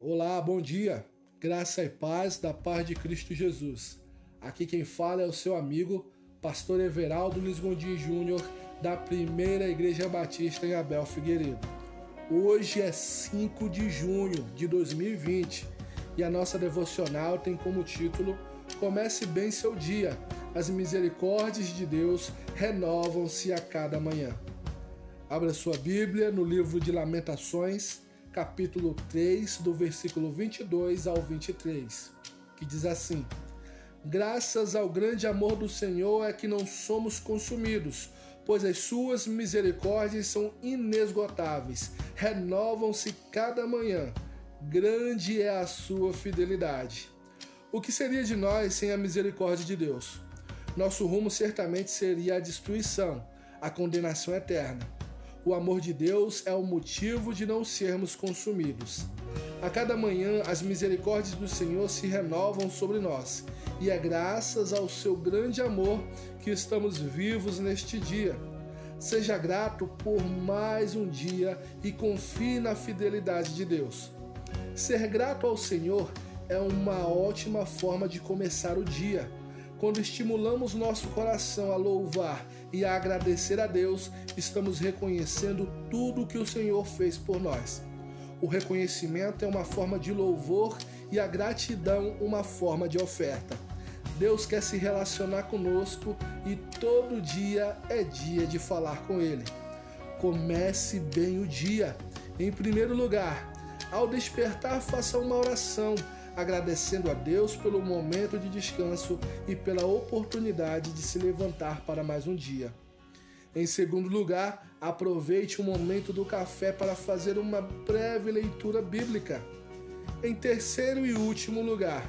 Olá, bom dia. Graça e paz da paz de Cristo Jesus. Aqui quem fala é o seu amigo, pastor Everaldo Luiz Gondim Júnior, da Primeira Igreja Batista em Abel Figueiredo. Hoje é 5 de junho de 2020 e a nossa devocional tem como título Comece bem seu dia. As misericórdias de Deus renovam-se a cada manhã. Abra sua Bíblia no livro de Lamentações, capítulo 3, do versículo 22 ao 23, que diz assim: Graças ao grande amor do Senhor é que não somos consumidos, pois as suas misericórdias são inesgotáveis, renovam-se cada manhã. Grande é a sua fidelidade. O que seria de nós sem a misericórdia de Deus? Nosso rumo certamente seria a destruição, a condenação eterna. O amor de Deus é o motivo de não sermos consumidos. A cada manhã, as misericórdias do Senhor se renovam sobre nós, e é graças ao seu grande amor que estamos vivos neste dia. Seja grato por mais um dia e confie na fidelidade de Deus. Ser grato ao Senhor é uma ótima forma de começar o dia quando estimulamos nosso coração a louvar e a agradecer a Deus, estamos reconhecendo tudo que o Senhor fez por nós. O reconhecimento é uma forma de louvor e a gratidão uma forma de oferta. Deus quer se relacionar conosco e todo dia é dia de falar com Ele. Comece bem o dia. Em primeiro lugar, ao despertar, faça uma oração agradecendo a Deus pelo momento de descanso e pela oportunidade de se levantar para mais um dia. Em segundo lugar, aproveite o momento do café para fazer uma breve leitura bíblica. Em terceiro e último lugar,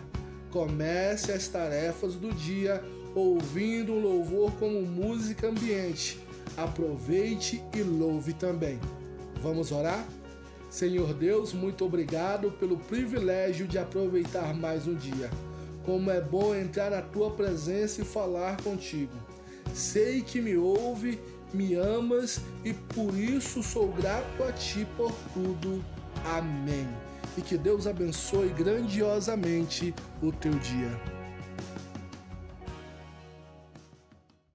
comece as tarefas do dia ouvindo um louvor como música ambiente. Aproveite e louve também. Vamos orar? Senhor Deus, muito obrigado pelo privilégio de aproveitar mais um dia. Como é bom entrar na tua presença e falar contigo. Sei que me ouve, me amas e por isso sou grato a ti por tudo. Amém. E que Deus abençoe grandiosamente o teu dia.